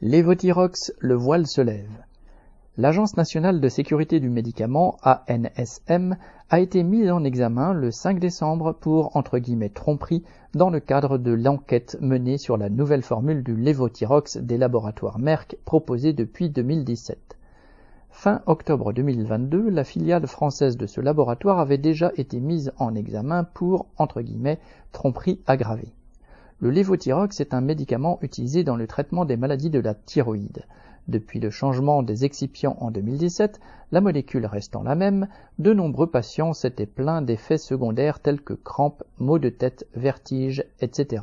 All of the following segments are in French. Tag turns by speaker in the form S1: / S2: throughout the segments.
S1: Lévothyrox, le voile se lève. L'Agence nationale de sécurité du médicament, ANSM, a été mise en examen le 5 décembre pour entre guillemets tromperie dans le cadre de l'enquête menée sur la nouvelle formule du lévothyrox des laboratoires Merck proposée depuis 2017. Fin octobre 2022, la filiale française de ce laboratoire avait déjà été mise en examen pour entre guillemets tromperie aggravée. Le lévothyrox est un médicament utilisé dans le traitement des maladies de la thyroïde. Depuis le changement des excipients en 2017, la molécule restant la même, de nombreux patients s'étaient plaints d'effets secondaires tels que crampes, maux de tête, vertiges, etc.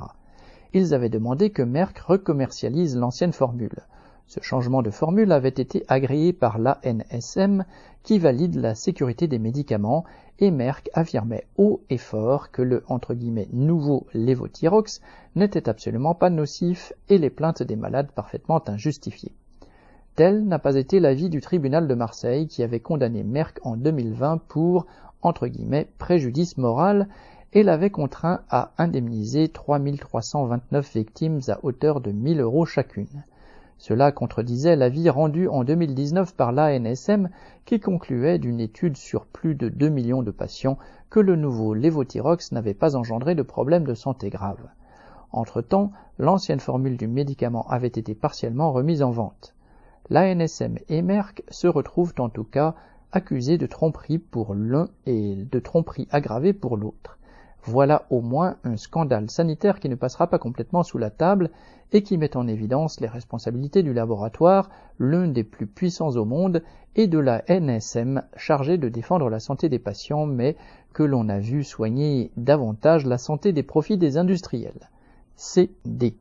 S1: Ils avaient demandé que Merck recommercialise l'ancienne formule. Ce changement de formule avait été agréé par l'ANSM qui valide la sécurité des médicaments et Merck affirmait haut et fort que le nouveau lévothyrox n'était absolument pas nocif et les plaintes des malades parfaitement injustifiées. Tel n'a pas été l'avis du tribunal de Marseille qui avait condamné Merck en 2020 pour entre guillemets préjudice moral et l'avait contraint à indemniser 3329 victimes à hauteur de 1000 euros chacune. Cela contredisait l'avis rendu en 2019 par l'ANSM qui concluait d'une étude sur plus de 2 millions de patients que le nouveau lévothyrox n'avait pas engendré de problèmes de santé graves. Entre-temps, l'ancienne formule du médicament avait été partiellement remise en vente. L'ANSM et Merck se retrouvent en tout cas accusés de tromperie pour l'un et de tromperie aggravée pour l'autre. Voilà au moins un scandale sanitaire qui ne passera pas complètement sous la table et qui met en évidence les responsabilités du laboratoire, l'un des plus puissants au monde, et de la NSM chargée de défendre la santé des patients, mais que l'on a vu soigner davantage la santé des profits des industriels. CD.